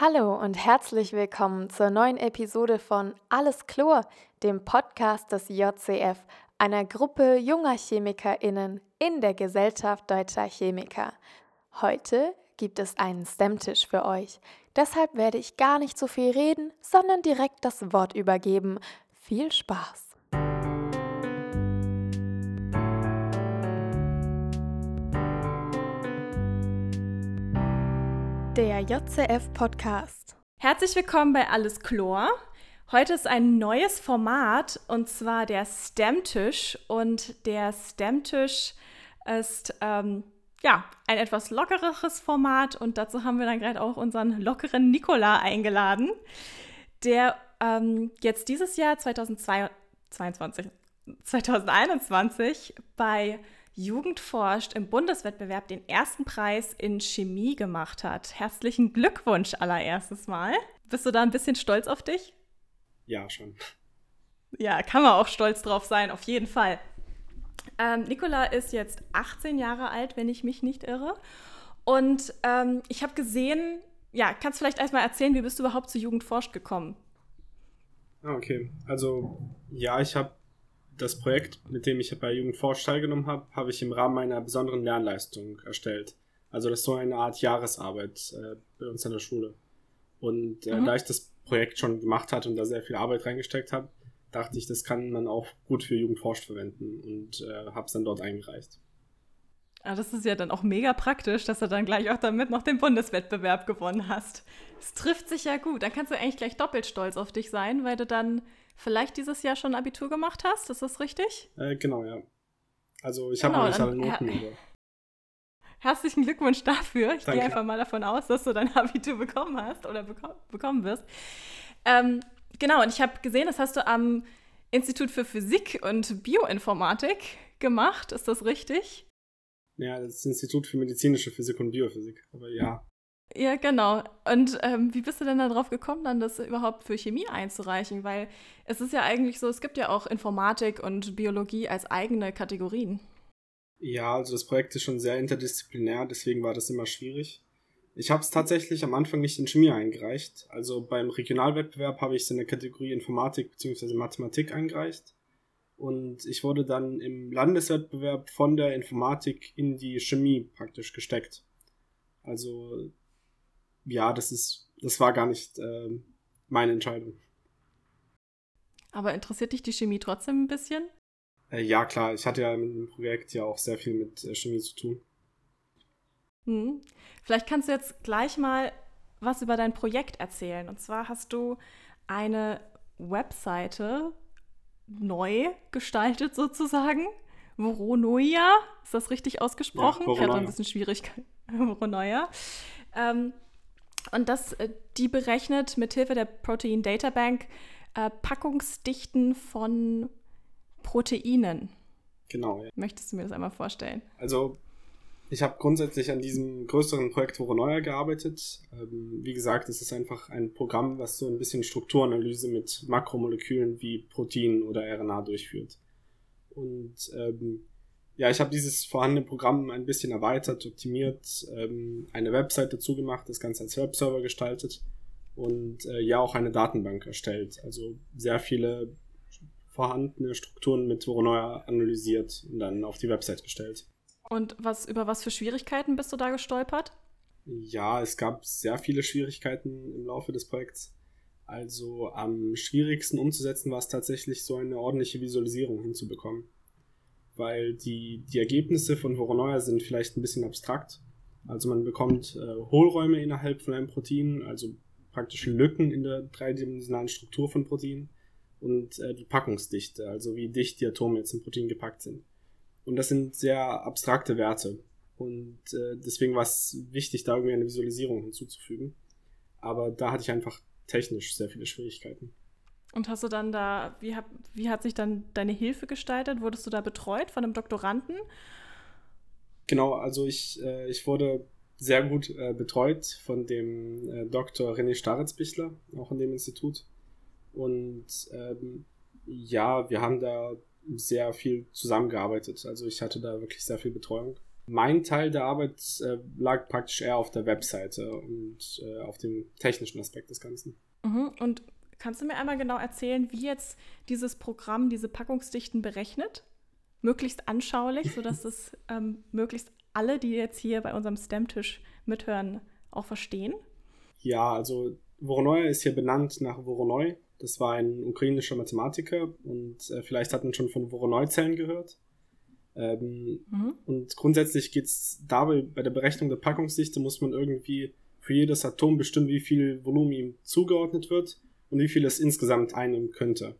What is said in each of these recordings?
Hallo und herzlich willkommen zur neuen Episode von Alles Chlor, dem Podcast des JCF, einer Gruppe junger ChemikerInnen in der Gesellschaft Deutscher Chemiker. Heute gibt es einen Stammtisch für euch. Deshalb werde ich gar nicht so viel reden, sondern direkt das Wort übergeben. Viel Spaß! Der JCF Podcast. Herzlich willkommen bei Alles Chlor. Heute ist ein neues Format und zwar der Stammtisch. Und der Stammtisch ist ähm, ja ein etwas lockereres Format und dazu haben wir dann gerade auch unseren lockeren Nikola eingeladen, der ähm, jetzt dieses Jahr 2022, 2021 bei Jugend forscht im Bundeswettbewerb den ersten Preis in Chemie gemacht hat. Herzlichen Glückwunsch allererstes Mal. Bist du da ein bisschen stolz auf dich? Ja, schon. Ja, kann man auch stolz drauf sein, auf jeden Fall. Ähm, Nicola ist jetzt 18 Jahre alt, wenn ich mich nicht irre. Und ähm, ich habe gesehen, ja, kannst du vielleicht erstmal erzählen, wie bist du überhaupt zu Jugend forscht gekommen? Ah, okay. Also, ja, ich habe das Projekt, mit dem ich bei Jugendforsch teilgenommen habe, habe ich im Rahmen meiner besonderen Lernleistung erstellt. Also das ist so eine Art Jahresarbeit äh, bei uns an der Schule. Und äh, mhm. da ich das Projekt schon gemacht hatte und da sehr viel Arbeit reingesteckt habe, dachte ich, das kann man auch gut für Jugendforscht verwenden und äh, habe es dann dort eingereicht. Ah, das ist ja dann auch mega praktisch, dass du dann gleich auch damit noch den Bundeswettbewerb gewonnen hast. Es trifft sich ja gut. Dann kannst du eigentlich gleich doppelt stolz auf dich sein, weil du dann vielleicht dieses Jahr schon Abitur gemacht hast. Ist das richtig? Äh, genau, ja. Also ich genau, habe noch nicht alle Noten. Her Herzlichen Glückwunsch dafür. Ich gehe einfach mal davon aus, dass du dein Abitur bekommen hast oder beko bekommen wirst. Ähm, genau, und ich habe gesehen, das hast du am Institut für Physik und Bioinformatik gemacht. Ist das richtig? Ja, das Institut für medizinische Physik und Biophysik. Aber ja. Ja, genau. Und ähm, wie bist du denn darauf gekommen, dann das überhaupt für Chemie einzureichen? Weil es ist ja eigentlich so, es gibt ja auch Informatik und Biologie als eigene Kategorien. Ja, also das Projekt ist schon sehr interdisziplinär, deswegen war das immer schwierig. Ich habe es tatsächlich am Anfang nicht in Chemie eingereicht. Also beim Regionalwettbewerb habe ich es in der Kategorie Informatik bzw. Mathematik eingereicht. Und ich wurde dann im Landeswettbewerb von der Informatik in die Chemie praktisch gesteckt. Also ja, das ist, das war gar nicht äh, meine Entscheidung. Aber interessiert dich die Chemie trotzdem ein bisschen? Äh, ja, klar. Ich hatte ja mit dem Projekt ja auch sehr viel mit äh, Chemie zu tun. Hm. Vielleicht kannst du jetzt gleich mal was über dein Projekt erzählen. Und zwar hast du eine Webseite neu gestaltet sozusagen. Voronoia, ist das richtig ausgesprochen? Ja, ich hatte ein bisschen Schwierigkeit. Voronoia. Ähm, und das, äh, die berechnet mithilfe der Protein Data Bank äh, Packungsdichten von Proteinen. Genau. Ja. Möchtest du mir das einmal vorstellen? Also, ich habe grundsätzlich an diesem größeren Projekt Voroneuer gearbeitet. Ähm, wie gesagt, es ist einfach ein Programm, was so ein bisschen Strukturanalyse mit Makromolekülen wie Protein oder RNA durchführt. Und ähm, ja, ich habe dieses vorhandene Programm ein bisschen erweitert, optimiert, ähm, eine Website dazu gemacht, das Ganze als Webserver gestaltet und äh, ja auch eine Datenbank erstellt. Also sehr viele vorhandene Strukturen mit Voroneuer analysiert und dann auf die Website gestellt. Und was über was für Schwierigkeiten bist du da gestolpert? Ja, es gab sehr viele Schwierigkeiten im Laufe des Projekts. Also am schwierigsten umzusetzen war es tatsächlich, so eine ordentliche Visualisierung hinzubekommen weil die, die Ergebnisse von Voroneuer sind vielleicht ein bisschen abstrakt. Also man bekommt äh, Hohlräume innerhalb von einem Protein, also praktisch Lücken in der dreidimensionalen Struktur von Proteinen und äh, die Packungsdichte, also wie dicht die Atome jetzt im Protein gepackt sind. Und das sind sehr abstrakte Werte. Und äh, deswegen war es wichtig, da irgendwie eine Visualisierung hinzuzufügen. Aber da hatte ich einfach technisch sehr viele Schwierigkeiten. Und hast du dann da, wie, hab, wie hat sich dann deine Hilfe gestaltet? Wurdest du da betreut von einem Doktoranden? Genau, also ich, äh, ich wurde sehr gut äh, betreut von dem äh, Dr. René Staritzbichler, auch an dem Institut. Und ähm, ja, wir haben da sehr viel zusammengearbeitet. Also ich hatte da wirklich sehr viel Betreuung. Mein Teil der Arbeit äh, lag praktisch eher auf der Webseite und äh, auf dem technischen Aspekt des Ganzen. Mhm. Und kannst du mir einmal genau erzählen, wie jetzt dieses Programm diese Packungsdichten berechnet? Möglichst anschaulich, sodass es ähm, möglichst alle, die jetzt hier bei unserem STEM-Tisch mithören, auch verstehen? Ja, also Voronoi ist hier benannt nach Voronoi. Das war ein ukrainischer Mathematiker und äh, vielleicht hat man schon von Voronoi-Zellen gehört. Ähm, mhm. Und grundsätzlich geht es dabei, bei der Berechnung der Packungsdichte muss man irgendwie für jedes Atom bestimmen, wie viel Volumen ihm zugeordnet wird und wie viel es insgesamt einnehmen könnte.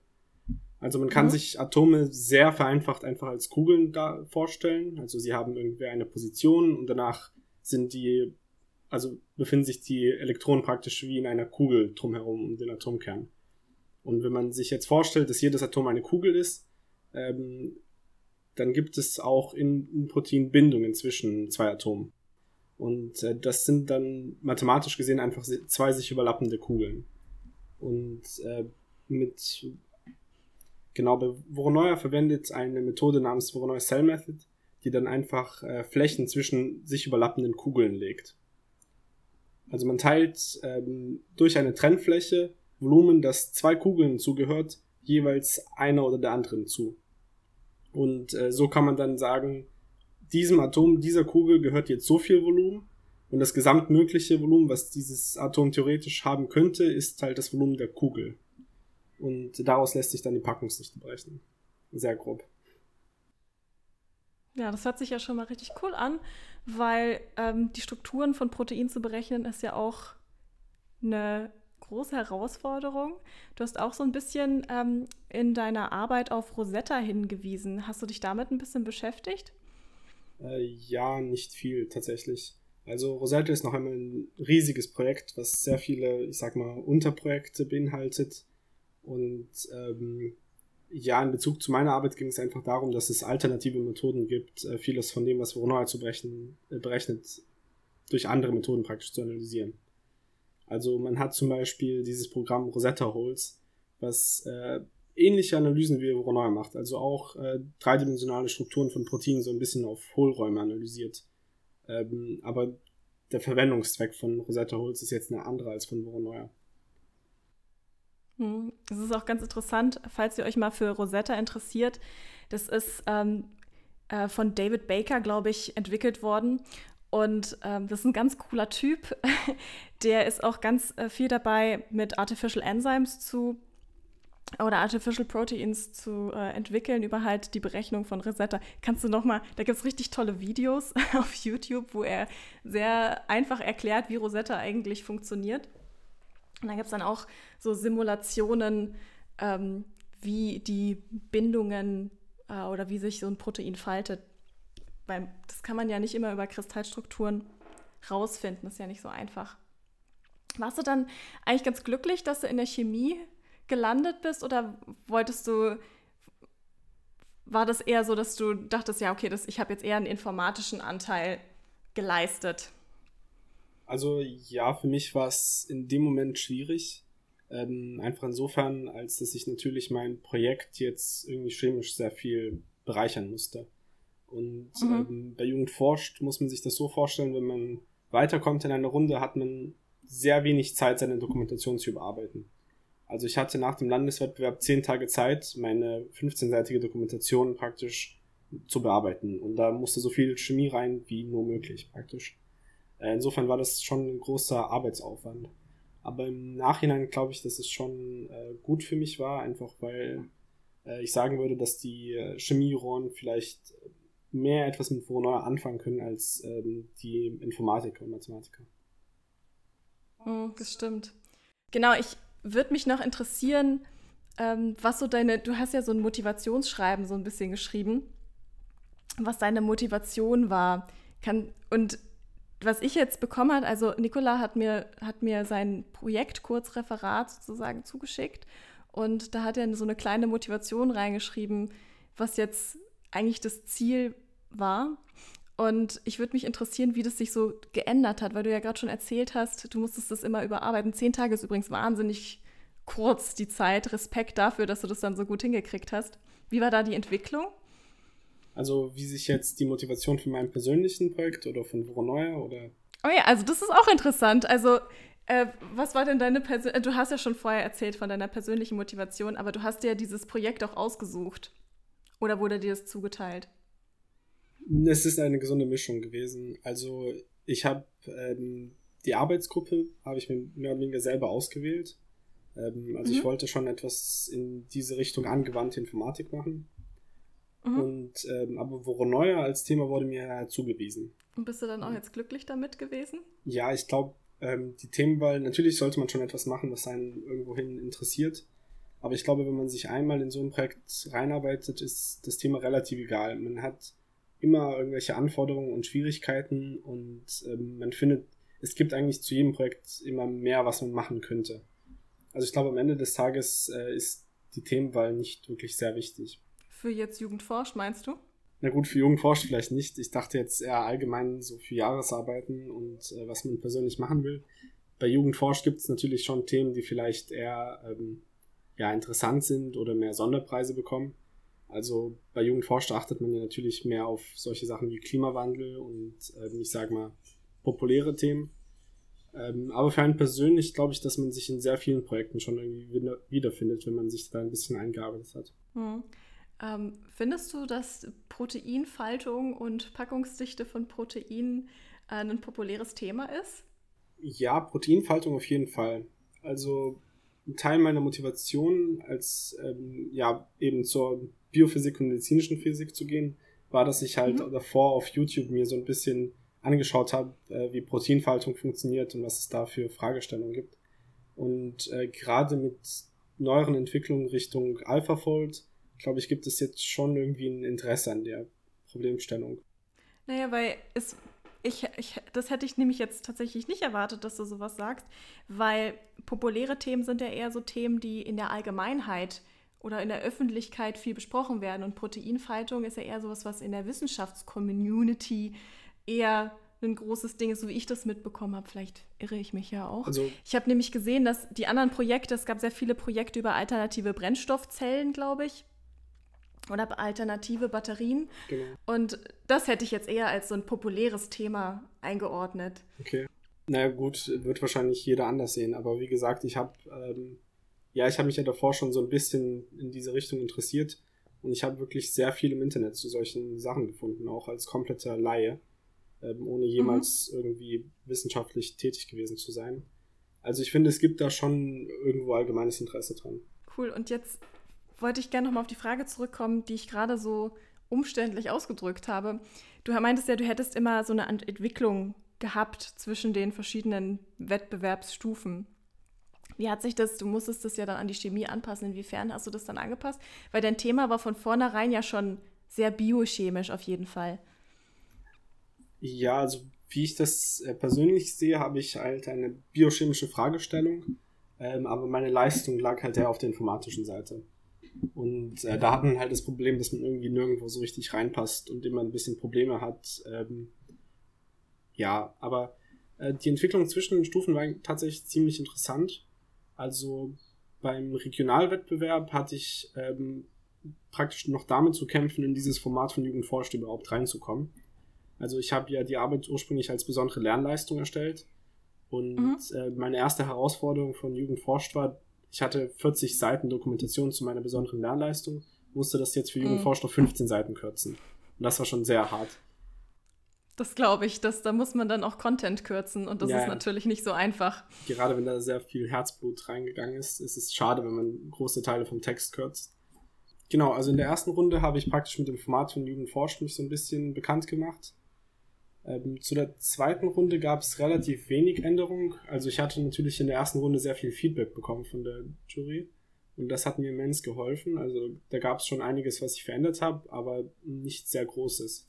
Also man kann mhm. sich Atome sehr vereinfacht einfach als Kugeln da vorstellen. Also sie haben irgendwie eine Position und danach sind die, also befinden sich die Elektronen praktisch wie in einer Kugel drumherum um den Atomkern. Und wenn man sich jetzt vorstellt, dass jedes Atom eine Kugel ist, ähm, dann gibt es auch in, in Protein Bindungen zwischen zwei Atomen. Und äh, das sind dann mathematisch gesehen einfach zwei sich überlappende Kugeln. Und äh, mit genau bei Voronoi verwendet eine Methode namens Voronoi Cell Method, die dann einfach äh, Flächen zwischen sich überlappenden Kugeln legt. Also man teilt ähm, durch eine Trennfläche Volumen, das zwei Kugeln zugehört, jeweils einer oder der anderen zu. Und äh, so kann man dann sagen, diesem Atom, dieser Kugel gehört jetzt so viel Volumen und das gesamtmögliche Volumen, was dieses Atom theoretisch haben könnte, ist halt das Volumen der Kugel. Und daraus lässt sich dann die Packungsdichte berechnen. Sehr grob. Ja, das hört sich ja schon mal richtig cool an, weil ähm, die Strukturen von Proteinen zu berechnen ist ja auch eine große Herausforderung. Du hast auch so ein bisschen ähm, in deiner Arbeit auf Rosetta hingewiesen. Hast du dich damit ein bisschen beschäftigt? Äh, ja, nicht viel tatsächlich. Also Rosetta ist noch einmal ein riesiges Projekt, was sehr viele, ich sag mal, Unterprojekte beinhaltet. Und ähm, ja, in Bezug zu meiner Arbeit ging es einfach darum, dass es alternative Methoden gibt, äh, vieles von dem, was Voronoi zu berechnen, äh, berechnet, durch andere Methoden praktisch zu analysieren. Also man hat zum Beispiel dieses Programm Rosetta Holes, was äh, ähnliche Analysen wie Voronoi macht, also auch äh, dreidimensionale Strukturen von Proteinen so ein bisschen auf Hohlräume analysiert. Ähm, aber der Verwendungszweck von Rosetta Holes ist jetzt eine andere als von Voronoi. Hm, das ist auch ganz interessant, falls ihr euch mal für Rosetta interessiert. Das ist ähm, äh, von David Baker, glaube ich, entwickelt worden. Und ähm, das ist ein ganz cooler Typ. Der ist auch ganz äh, viel dabei, mit Artificial Enzymes zu oder Artificial Proteins zu äh, entwickeln über halt die Berechnung von Rosetta. Kannst du noch mal, da gibt es richtig tolle Videos auf YouTube, wo er sehr einfach erklärt, wie Rosetta eigentlich funktioniert. Und dann gibt es dann auch so Simulationen, ähm, wie die Bindungen äh, oder wie sich so ein Protein faltet. Weil das kann man ja nicht immer über Kristallstrukturen rausfinden, das ist ja nicht so einfach. Warst du dann eigentlich ganz glücklich, dass du in der Chemie gelandet bist oder wolltest du, war das eher so, dass du dachtest, ja, okay, das, ich habe jetzt eher einen informatischen Anteil geleistet? Also ja, für mich war es in dem Moment schwierig. Ähm, einfach insofern, als dass ich natürlich mein Projekt jetzt irgendwie chemisch sehr viel bereichern musste. Und mhm. ähm, bei Jugend forscht muss man sich das so vorstellen, wenn man weiterkommt in einer Runde, hat man sehr wenig Zeit, seine Dokumentation zu überarbeiten. Also ich hatte nach dem Landeswettbewerb zehn Tage Zeit, meine 15-seitige Dokumentation praktisch zu bearbeiten. Und da musste so viel Chemie rein wie nur möglich praktisch. Äh, insofern war das schon ein großer Arbeitsaufwand. Aber im Nachhinein glaube ich, dass es schon äh, gut für mich war, einfach weil äh, ich sagen würde, dass die äh, Chemierohren vielleicht mehr etwas mit Voronoi anfangen können als ähm, die Informatiker und Mathematiker. Oh, das stimmt. Genau, ich würde mich noch interessieren, ähm, was so deine, du hast ja so ein Motivationsschreiben so ein bisschen geschrieben, was deine Motivation war. Kann, und was ich jetzt bekommen habe, also Nicola hat mir, hat mir sein Projekt Kurzreferat sozusagen zugeschickt und da hat er so eine kleine Motivation reingeschrieben, was jetzt eigentlich das Ziel war. Und ich würde mich interessieren, wie das sich so geändert hat, weil du ja gerade schon erzählt hast, du musstest das immer überarbeiten. Zehn Tage ist übrigens wahnsinnig kurz die Zeit. Respekt dafür, dass du das dann so gut hingekriegt hast. Wie war da die Entwicklung? Also wie sich jetzt die Motivation von meinem persönlichen Projekt oder von Voroneuer oder... Oh ja, also das ist auch interessant. Also äh, was war denn deine Persön Du hast ja schon vorher erzählt von deiner persönlichen Motivation, aber du hast dir ja dieses Projekt auch ausgesucht. Oder wurde dir das zugeteilt? Es ist eine gesunde Mischung gewesen. Also ich habe ähm, die Arbeitsgruppe habe ich mir mehr oder weniger selber ausgewählt. Ähm, also mhm. ich wollte schon etwas in diese Richtung angewandte Informatik machen. Mhm. Und ähm, aber Voroneuer als Thema wurde mir zugewiesen. Und bist du dann auch jetzt glücklich damit gewesen? Ja, ich glaube, ähm, die Themenwahl, natürlich sollte man schon etwas machen, was einen irgendwohin interessiert. Aber ich glaube, wenn man sich einmal in so ein Projekt reinarbeitet, ist das Thema relativ egal. Man hat immer irgendwelche Anforderungen und Schwierigkeiten und ähm, man findet, es gibt eigentlich zu jedem Projekt immer mehr, was man machen könnte. Also ich glaube, am Ende des Tages äh, ist die Themenwahl nicht wirklich sehr wichtig. Für jetzt Jugendforscht meinst du? Na gut, für Jugendforscht vielleicht nicht. Ich dachte jetzt eher allgemein so für Jahresarbeiten und äh, was man persönlich machen will. Bei Jugendforscht gibt es natürlich schon Themen, die vielleicht eher ähm, ja, interessant sind oder mehr Sonderpreise bekommen. Also bei Jugendforscht achtet man ja natürlich mehr auf solche Sachen wie Klimawandel und ähm, ich sag mal populäre Themen. Ähm, aber für einen persönlich glaube ich, dass man sich in sehr vielen Projekten schon irgendwie wiederfindet, wenn man sich da ein bisschen eingearbeitet hat. Hm. Ähm, findest du, dass Proteinfaltung und Packungsdichte von Proteinen äh, ein populäres Thema ist? Ja, Proteinfaltung auf jeden Fall. Also ein Teil meiner Motivation, als ähm, ja eben zur Biophysik und medizinischen Physik zu gehen, war, dass ich halt mhm. davor auf YouTube mir so ein bisschen angeschaut habe, äh, wie Proteinfaltung funktioniert und was es da für Fragestellungen gibt. Und äh, gerade mit neueren Entwicklungen Richtung AlphaFold, glaube ich, gibt es jetzt schon irgendwie ein Interesse an der Problemstellung. Naja, weil es, ich, ich, das hätte ich nämlich jetzt tatsächlich nicht erwartet, dass du sowas sagst, weil populäre Themen sind ja eher so Themen, die in der Allgemeinheit oder in der Öffentlichkeit viel besprochen werden. Und Proteinfaltung ist ja eher sowas, was in der Wissenschaftscommunity eher ein großes Ding ist, so wie ich das mitbekommen habe. Vielleicht irre ich mich ja auch. Also, ich habe nämlich gesehen, dass die anderen Projekte, es gab sehr viele Projekte über alternative Brennstoffzellen, glaube ich. Oder alternative Batterien. Genau. Und das hätte ich jetzt eher als so ein populäres Thema eingeordnet. Okay. Na gut, wird wahrscheinlich jeder anders sehen. Aber wie gesagt, ich habe ähm, ja, ich habe mich ja davor schon so ein bisschen in diese Richtung interessiert. Und ich habe wirklich sehr viel im Internet zu solchen Sachen gefunden, auch als kompletter Laie ähm, ohne jemals mhm. irgendwie wissenschaftlich tätig gewesen zu sein. Also ich finde, es gibt da schon irgendwo allgemeines Interesse dran. Cool. Und jetzt wollte ich gerne nochmal auf die Frage zurückkommen, die ich gerade so umständlich ausgedrückt habe. Du meintest ja, du hättest immer so eine Entwicklung gehabt zwischen den verschiedenen Wettbewerbsstufen. Wie hat sich das, du musstest das ja dann an die Chemie anpassen, inwiefern hast du das dann angepasst? Weil dein Thema war von vornherein ja schon sehr biochemisch auf jeden Fall. Ja, also wie ich das äh, persönlich sehe, habe ich halt eine biochemische Fragestellung, ähm, aber meine Leistung lag halt eher auf der informatischen Seite. Und äh, da hat man halt das Problem, dass man irgendwie nirgendwo so richtig reinpasst und immer ein bisschen Probleme hat. Ähm, ja, aber äh, die Entwicklung zwischen den Stufen war tatsächlich ziemlich interessant. Also beim Regionalwettbewerb hatte ich ähm, praktisch noch damit zu kämpfen, in dieses Format von Jugendforscht überhaupt reinzukommen. Also ich habe ja die Arbeit ursprünglich als besondere Lernleistung erstellt. Und mhm. äh, meine erste Herausforderung von Jugend forscht war, ich hatte 40 Seiten Dokumentation zu meiner besonderen Lernleistung, musste das jetzt für mhm. auf 15 Seiten kürzen. Und das war schon sehr hart. Das glaube ich, dass, da muss man dann auch Content kürzen und das ja, ist natürlich nicht so einfach. Gerade wenn da sehr viel Herzblut reingegangen ist, ist es schade, wenn man große Teile vom Text kürzt. Genau, also in der ersten Runde habe ich praktisch mit dem Format von Jugend forscht mich so ein bisschen bekannt gemacht. Ähm, zu der zweiten Runde gab es relativ wenig Änderungen. Also ich hatte natürlich in der ersten Runde sehr viel Feedback bekommen von der Jury. Und das hat mir immens geholfen. Also da gab es schon einiges, was ich verändert habe, aber nicht sehr Großes.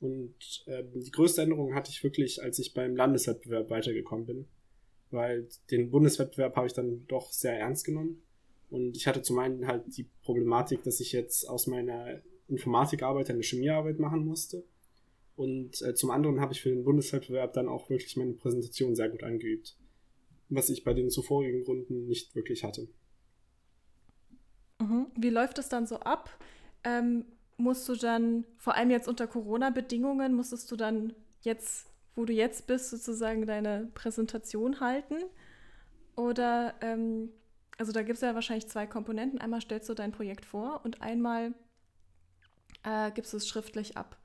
Und äh, die größte Änderung hatte ich wirklich, als ich beim Landeswettbewerb weitergekommen bin. Weil den Bundeswettbewerb habe ich dann doch sehr ernst genommen. Und ich hatte zum einen halt die Problematik, dass ich jetzt aus meiner Informatikarbeit eine Chemiearbeit machen musste. Und äh, zum anderen habe ich für den Bundeswettbewerb dann auch wirklich meine Präsentation sehr gut eingeübt. Was ich bei den zuvorigen Runden nicht wirklich hatte. Mhm. Wie läuft es dann so ab? Ähm, musst du dann, vor allem jetzt unter Corona-Bedingungen, musstest du dann jetzt, wo du jetzt bist, sozusagen deine Präsentation halten? Oder, ähm, also da gibt es ja wahrscheinlich zwei Komponenten. Einmal stellst du dein Projekt vor und einmal äh, gibst du es schriftlich ab.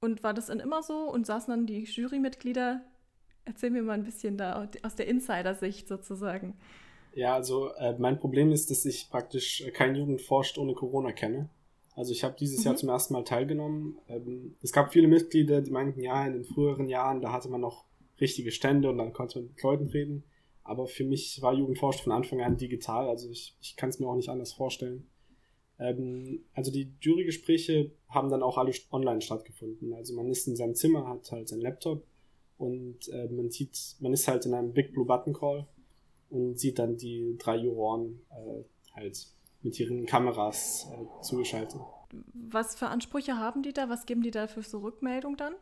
Und war das dann immer so und saßen dann die Jurymitglieder? Erzähl mir mal ein bisschen da aus der Insider-Sicht sozusagen. Ja, also äh, mein Problem ist, dass ich praktisch kein Jugend forscht ohne Corona kenne. Also ich habe dieses mhm. Jahr zum ersten Mal teilgenommen. Ähm, es gab viele Mitglieder, die meinten, ja, in den früheren Jahren, da hatte man noch richtige Stände und dann konnte man mit Leuten reden. Aber für mich war Jugendforscht von Anfang an digital, also ich, ich kann es mir auch nicht anders vorstellen. Ähm, also die Jurygespräche haben dann auch alle online stattgefunden. Also man ist in seinem Zimmer, hat halt seinen Laptop und äh, man sieht, man ist halt in einem Big Blue Button Call und sieht dann die drei Juroren äh, halt mit ihren Kameras äh, zugeschaltet. Was für Ansprüche haben die da? Was geben die da für so Rückmeldung dann?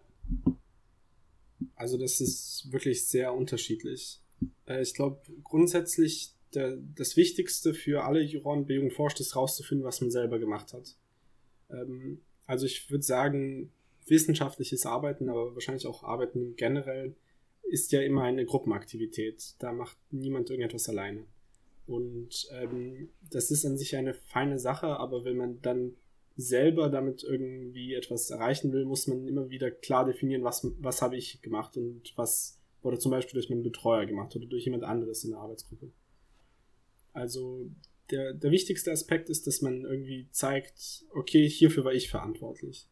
Also das ist wirklich sehr unterschiedlich. Äh, ich glaube, grundsätzlich der, das Wichtigste für alle Juroren bei Forscht ist rauszufinden, was man selber gemacht hat. Ähm, also ich würde sagen, wissenschaftliches Arbeiten, aber wahrscheinlich auch Arbeiten generell, ist ja immer eine Gruppenaktivität. Da macht niemand irgendetwas alleine. Und ähm, das ist an sich eine feine Sache, aber wenn man dann selber damit irgendwie etwas erreichen will, muss man immer wieder klar definieren, was, was habe ich gemacht und was wurde zum Beispiel durch meinen Betreuer gemacht oder durch jemand anderes in der Arbeitsgruppe. Also der, der wichtigste Aspekt ist, dass man irgendwie zeigt, okay, hierfür war ich verantwortlich.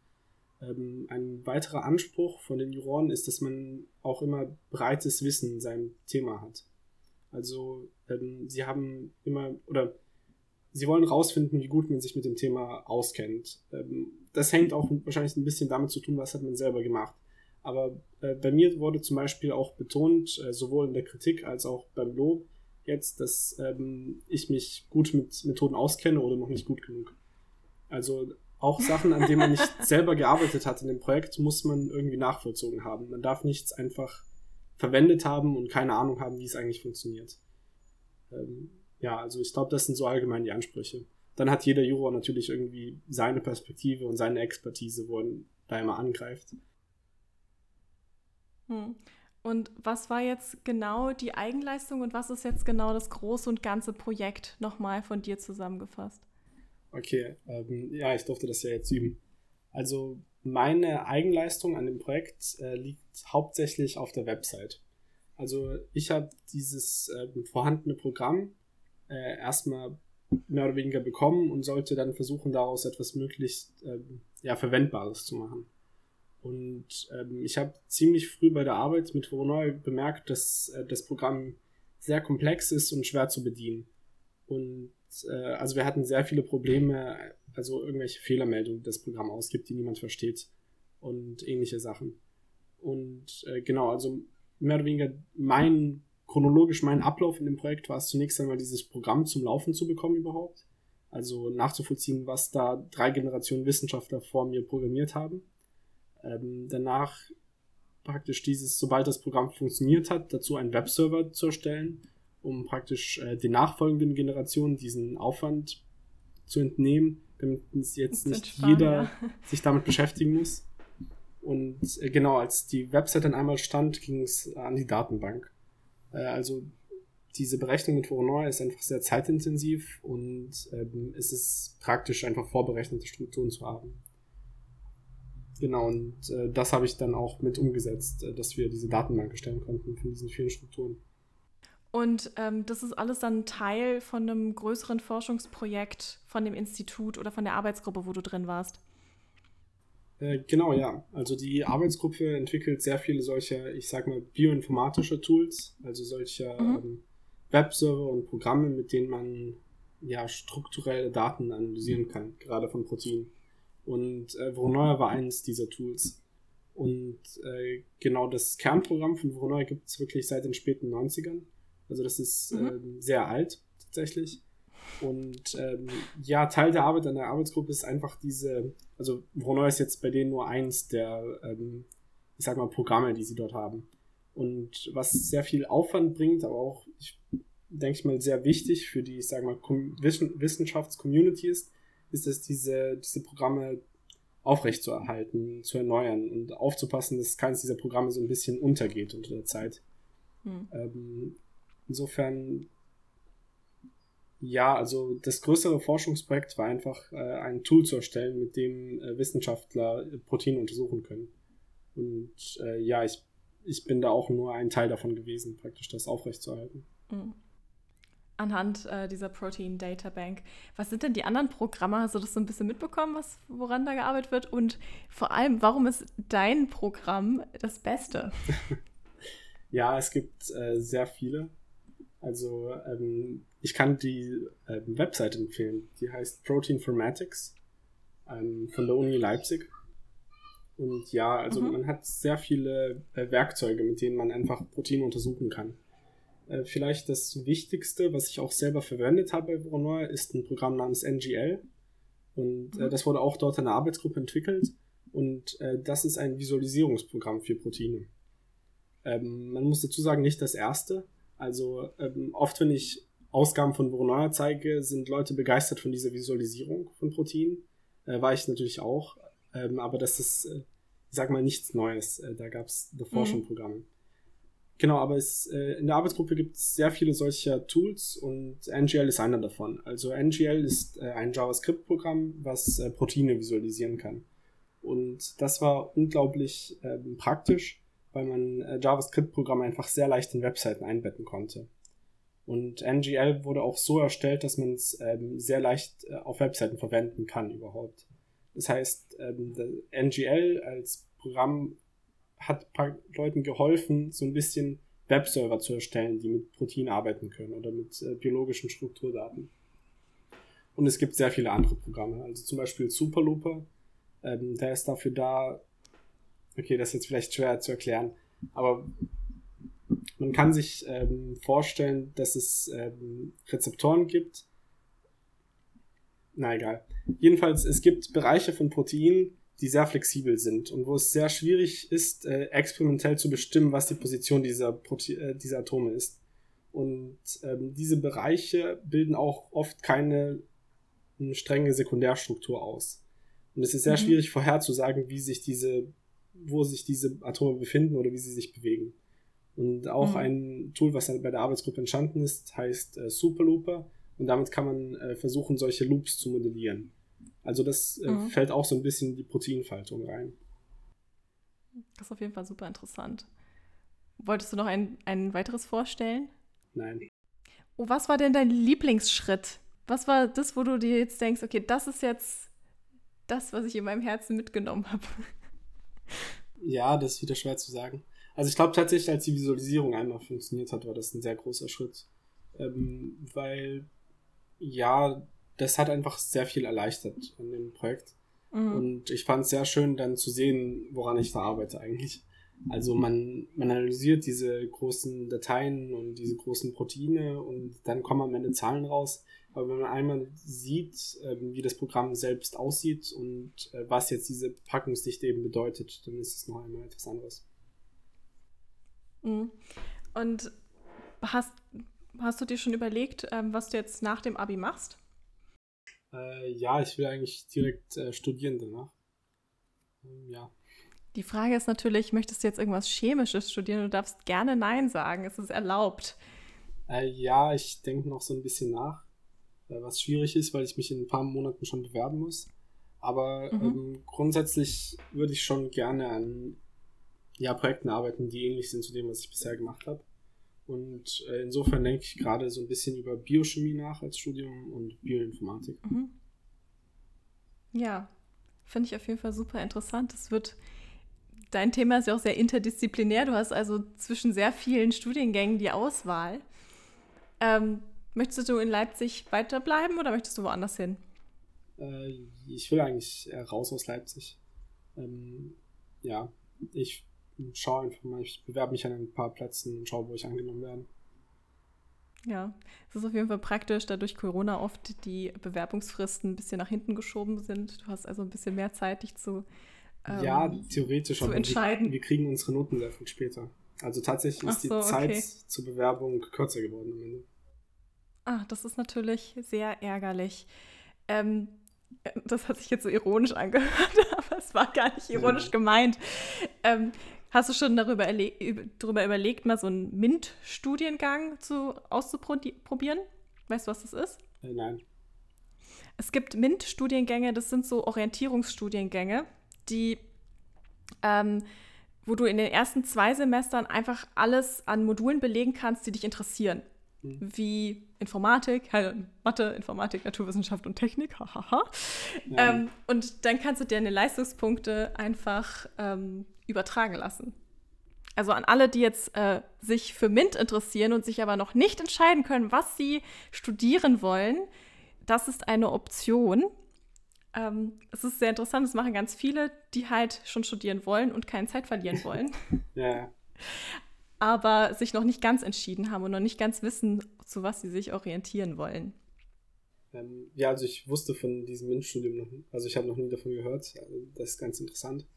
Ähm, ein weiterer Anspruch von den Juroren ist, dass man auch immer breites Wissen in seinem Thema hat. Also ähm, sie haben immer oder sie wollen rausfinden, wie gut man sich mit dem Thema auskennt. Ähm, das hängt auch wahrscheinlich ein bisschen damit zu tun, was hat man selber gemacht. Aber äh, bei mir wurde zum Beispiel auch betont, äh, sowohl in der Kritik als auch beim Lob, jetzt, dass ähm, ich mich gut mit Methoden auskenne oder noch nicht gut genug. Also auch Sachen, an denen man nicht selber gearbeitet hat in dem Projekt, muss man irgendwie nachvollzogen haben. Man darf nichts einfach verwendet haben und keine Ahnung haben, wie es eigentlich funktioniert. Ähm, ja, also ich glaube, das sind so allgemein die Ansprüche. Dann hat jeder Juror natürlich irgendwie seine Perspektive und seine Expertise, wo er da immer angreift. Hm. Und was war jetzt genau die Eigenleistung und was ist jetzt genau das große und ganze Projekt nochmal von dir zusammengefasst? Okay, ähm, ja, ich durfte das ja jetzt üben. Also meine Eigenleistung an dem Projekt äh, liegt hauptsächlich auf der Website. Also ich habe dieses äh, vorhandene Programm äh, erstmal mehr oder weniger bekommen und sollte dann versuchen, daraus etwas möglichst ähm, ja, Verwendbares zu machen. Und ähm, ich habe ziemlich früh bei der Arbeit mit Voronoi bemerkt, dass äh, das Programm sehr komplex ist und schwer zu bedienen. Und äh, also wir hatten sehr viele Probleme, also irgendwelche Fehlermeldungen, die das Programm ausgibt, die niemand versteht und ähnliche Sachen. Und äh, genau, also mehr oder weniger mein chronologisch mein Ablauf in dem Projekt war es zunächst einmal dieses Programm zum Laufen zu bekommen überhaupt. Also nachzuvollziehen, was da drei Generationen Wissenschaftler vor mir programmiert haben ähm, danach praktisch dieses, sobald das Programm funktioniert hat, dazu einen Webserver zu erstellen, um praktisch äh, den nachfolgenden Generationen diesen Aufwand zu entnehmen, damit jetzt nicht sparen, jeder ja. sich damit beschäftigen muss. Und äh, genau, als die Website dann einmal stand, ging es an die Datenbank. Äh, also diese Berechnung mit Voronoi ist einfach sehr zeitintensiv und ähm, es ist praktisch einfach vorberechnete Strukturen zu haben. Genau, und äh, das habe ich dann auch mit umgesetzt, äh, dass wir diese Datenbank erstellen konnten von diesen vielen Strukturen. Und ähm, das ist alles dann Teil von einem größeren Forschungsprojekt von dem Institut oder von der Arbeitsgruppe, wo du drin warst? Äh, genau, ja. Also die Arbeitsgruppe entwickelt sehr viele solcher, ich sag mal, bioinformatischer Tools, also solcher mhm. ähm, Webserver und Programme, mit denen man ja strukturelle Daten analysieren kann, gerade von Proteinen. Und äh, Voronoi war eines dieser Tools. Und äh, genau das Kernprogramm von Voronoi gibt es wirklich seit den späten 90ern. Also das ist mhm. äh, sehr alt tatsächlich. Und ähm, ja, Teil der Arbeit an der Arbeitsgruppe ist einfach diese, also Voronoi ist jetzt bei denen nur eins der, ähm, ich sag mal, Programme, die sie dort haben. Und was sehr viel Aufwand bringt, aber auch, ich denke ich mal, sehr wichtig für die, ich sag mal, Wissenschaftscommunity ist, ist es, diese, diese Programme aufrechtzuerhalten, zu erneuern und aufzupassen, dass keines dieser Programme so ein bisschen untergeht unter der Zeit. Hm. Ähm, insofern, ja, also das größere Forschungsprojekt war einfach, äh, ein Tool zu erstellen, mit dem äh, Wissenschaftler Proteine untersuchen können. Und äh, ja, ich, ich bin da auch nur ein Teil davon gewesen, praktisch das aufrechtzuerhalten. Hm anhand äh, dieser Protein Data Bank. Was sind denn die anderen Programme? Hast du das so ein bisschen mitbekommen, was, woran da gearbeitet wird? Und vor allem, warum ist dein Programm das Beste? ja, es gibt äh, sehr viele. Also ähm, ich kann die ähm, Website empfehlen. Die heißt Protein Formatics ähm, von der Uni Leipzig. Und ja, also mhm. man hat sehr viele äh, Werkzeuge, mit denen man einfach Proteine untersuchen kann. Äh, vielleicht das Wichtigste, was ich auch selber verwendet habe bei Voronoi, ist ein Programm namens NGL. Und äh, mhm. das wurde auch dort in der Arbeitsgruppe entwickelt. Und äh, das ist ein Visualisierungsprogramm für Proteine. Ähm, man muss dazu sagen, nicht das erste. Also ähm, oft, wenn ich Ausgaben von Voronoi zeige, sind Leute begeistert von dieser Visualisierung von Proteinen. Äh, war ich natürlich auch. Ähm, aber das ist, äh, ich sag mal, nichts Neues. Da gab es davor mhm. schon Programme. Genau, aber es, äh, in der Arbeitsgruppe gibt es sehr viele solcher Tools und NGL ist einer davon. Also NGL ist äh, ein JavaScript-Programm, was äh, Proteine visualisieren kann. Und das war unglaublich ähm, praktisch, weil man äh, JavaScript-Programme einfach sehr leicht in Webseiten einbetten konnte. Und NGL wurde auch so erstellt, dass man es ähm, sehr leicht äh, auf Webseiten verwenden kann überhaupt. Das heißt, ähm, NGL als Programm hat ein paar Leuten geholfen, so ein bisschen Webserver zu erstellen, die mit Protein arbeiten können oder mit äh, biologischen Strukturdaten. Und es gibt sehr viele andere Programme, also zum Beispiel Superlooper, ähm, der ist dafür da, okay, das ist jetzt vielleicht schwer zu erklären, aber man kann sich ähm, vorstellen, dass es ähm, Rezeptoren gibt. Na egal. Jedenfalls, es gibt Bereiche von Proteinen, die sehr flexibel sind und wo es sehr schwierig ist, äh, experimentell zu bestimmen, was die Position dieser, Prote äh, dieser Atome ist. Und ähm, diese Bereiche bilden auch oft keine strenge Sekundärstruktur aus. Und es ist sehr mhm. schwierig vorherzusagen, wie sich diese, wo sich diese Atome befinden oder wie sie sich bewegen. Und auch mhm. ein Tool, was bei der Arbeitsgruppe entstanden ist, heißt äh, Superlooper. Und damit kann man äh, versuchen, solche Loops zu modellieren. Also das äh, mhm. fällt auch so ein bisschen in die Proteinfaltung rein. Das ist auf jeden Fall super interessant. Wolltest du noch ein, ein weiteres vorstellen? Nein. Oh, was war denn dein Lieblingsschritt? Was war das, wo du dir jetzt denkst, okay, das ist jetzt das, was ich in meinem Herzen mitgenommen habe? Ja, das ist wieder schwer zu sagen. Also ich glaube tatsächlich, als die Visualisierung einmal funktioniert hat, war das ein sehr großer Schritt. Ähm, weil ja, das hat einfach sehr viel erleichtert an dem Projekt. Mhm. Und ich fand es sehr schön, dann zu sehen, woran ich da arbeite eigentlich. Also man, man analysiert diese großen Dateien und diese großen Proteine und dann kommen am Ende Zahlen raus. Aber wenn man einmal sieht, ähm, wie das Programm selbst aussieht und äh, was jetzt diese Packungsdichte eben bedeutet, dann ist es noch einmal etwas anderes. Mhm. Und hast, hast du dir schon überlegt, ähm, was du jetzt nach dem Abi machst? Äh, ja, ich will eigentlich direkt äh, studieren danach. Ähm, ja. Die Frage ist natürlich, möchtest du jetzt irgendwas Chemisches studieren? Du darfst gerne Nein sagen, es ist erlaubt. Äh, ja, ich denke noch so ein bisschen nach, äh, was schwierig ist, weil ich mich in ein paar Monaten schon bewerben muss. Aber mhm. ähm, grundsätzlich würde ich schon gerne an ja, Projekten arbeiten, die ähnlich sind zu dem, was ich bisher gemacht habe. Und äh, insofern denke ich gerade so ein bisschen über Biochemie nach als Studium und Bioinformatik. Mhm. Ja, finde ich auf jeden Fall super interessant. Es wird, dein Thema ist ja auch sehr interdisziplinär. Du hast also zwischen sehr vielen Studiengängen die Auswahl. Ähm, möchtest du in Leipzig weiterbleiben oder möchtest du woanders hin? Äh, ich will eigentlich raus aus Leipzig. Ähm, ja, ich schau einfach mal, ich bewerbe mich an ein paar Plätzen und schaue, wo ich angenommen werde. Ja, es ist auf jeden Fall praktisch, da durch Corona oft die Bewerbungsfristen ein bisschen nach hinten geschoben sind. Du hast also ein bisschen mehr Zeit, dich zu ähm, Ja, theoretisch, zu entscheiden. Wir, wir, kriegen unsere Noten sehr viel später. Also tatsächlich ist so, die Zeit okay. zur Bewerbung kürzer geworden am Ende. Ah, das ist natürlich sehr ärgerlich. Ähm, das hat sich jetzt so ironisch angehört, aber es war gar nicht ironisch ja. gemeint. Ähm, hast du schon darüber, darüber überlegt, mal so einen MINT-Studiengang auszuprobieren? Weißt du, was das ist? Äh, nein. Es gibt MINT-Studiengänge, das sind so Orientierungsstudiengänge, die, ähm, wo du in den ersten zwei Semestern einfach alles an Modulen belegen kannst, die dich interessieren. Mhm. Wie Informatik, Mathe, Informatik, Naturwissenschaft und Technik, hahaha. Ja. Ähm, und dann kannst du deine Leistungspunkte einfach ähm, übertragen lassen. Also an alle, die jetzt äh, sich für MINT interessieren und sich aber noch nicht entscheiden können, was sie studieren wollen, das ist eine Option. Ähm, es ist sehr interessant, das machen ganz viele, die halt schon studieren wollen und keine Zeit verlieren wollen. ja aber sich noch nicht ganz entschieden haben und noch nicht ganz wissen, zu was sie sich orientieren wollen. Ähm, ja, also ich wusste von diesem MINT-Studium noch, also ich habe noch nie davon gehört. Also das ist ganz interessant.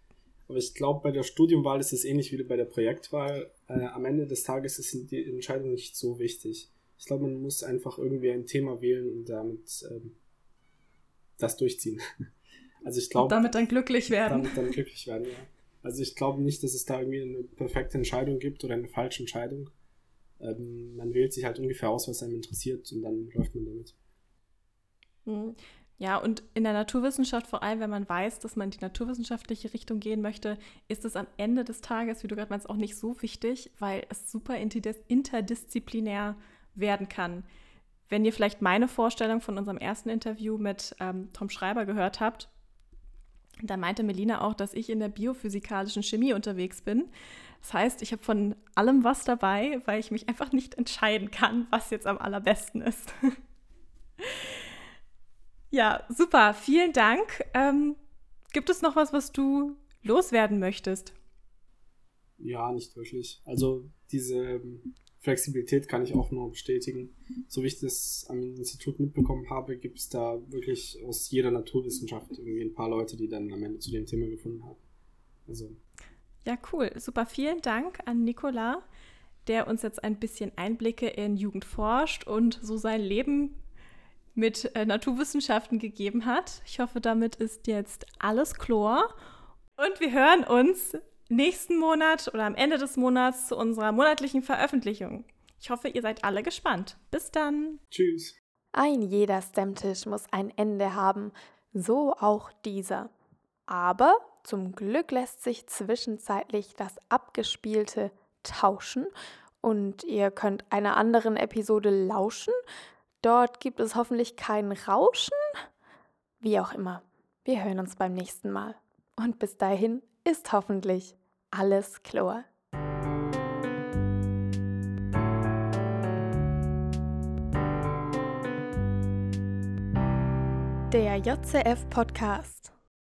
Aber ich glaube, bei der Studiumwahl ist es ähnlich wie bei der Projektwahl. Äh, am Ende des Tages ist die Entscheidung nicht so wichtig. Ich glaube, man muss einfach irgendwie ein Thema wählen und damit ähm, das durchziehen. Also ich glaube. Damit dann glücklich werden. Damit dann glücklich werden, ja. Also ich glaube nicht, dass es da irgendwie eine perfekte Entscheidung gibt oder eine falsche Entscheidung. Ähm, man wählt sich halt ungefähr aus, was einem interessiert und dann läuft man damit. Hm. Ja, und in der Naturwissenschaft, vor allem wenn man weiß, dass man in die naturwissenschaftliche Richtung gehen möchte, ist es am Ende des Tages, wie du gerade meinst, auch nicht so wichtig, weil es super interdisziplinär werden kann. Wenn ihr vielleicht meine Vorstellung von unserem ersten Interview mit ähm, Tom Schreiber gehört habt, da meinte Melina auch, dass ich in der biophysikalischen Chemie unterwegs bin. Das heißt, ich habe von allem was dabei, weil ich mich einfach nicht entscheiden kann, was jetzt am allerbesten ist. ja, super. Vielen Dank. Ähm, gibt es noch was, was du loswerden möchtest? Ja, nicht wirklich. Also diese Flexibilität kann ich auch nur bestätigen. So wie ich das am Institut mitbekommen habe, gibt es da wirklich aus jeder Naturwissenschaft irgendwie ein paar Leute, die dann am Ende zu dem Thema gefunden haben. Also. Ja, cool. Super. Vielen Dank an Nicola, der uns jetzt ein bisschen Einblicke in Jugend forscht und so sein Leben mit äh, Naturwissenschaften gegeben hat. Ich hoffe, damit ist jetzt alles Chlor. Und wir hören uns nächsten Monat oder am Ende des Monats zu unserer monatlichen Veröffentlichung. Ich hoffe, ihr seid alle gespannt. Bis dann. Tschüss. Ein jeder Stammtisch muss ein Ende haben, so auch dieser. Aber zum Glück lässt sich zwischenzeitlich das Abgespielte tauschen und ihr könnt einer anderen Episode lauschen. Dort gibt es hoffentlich kein Rauschen. Wie auch immer. Wir hören uns beim nächsten Mal. Und bis dahin ist hoffentlich alles Chlor. Der JCF Podcast.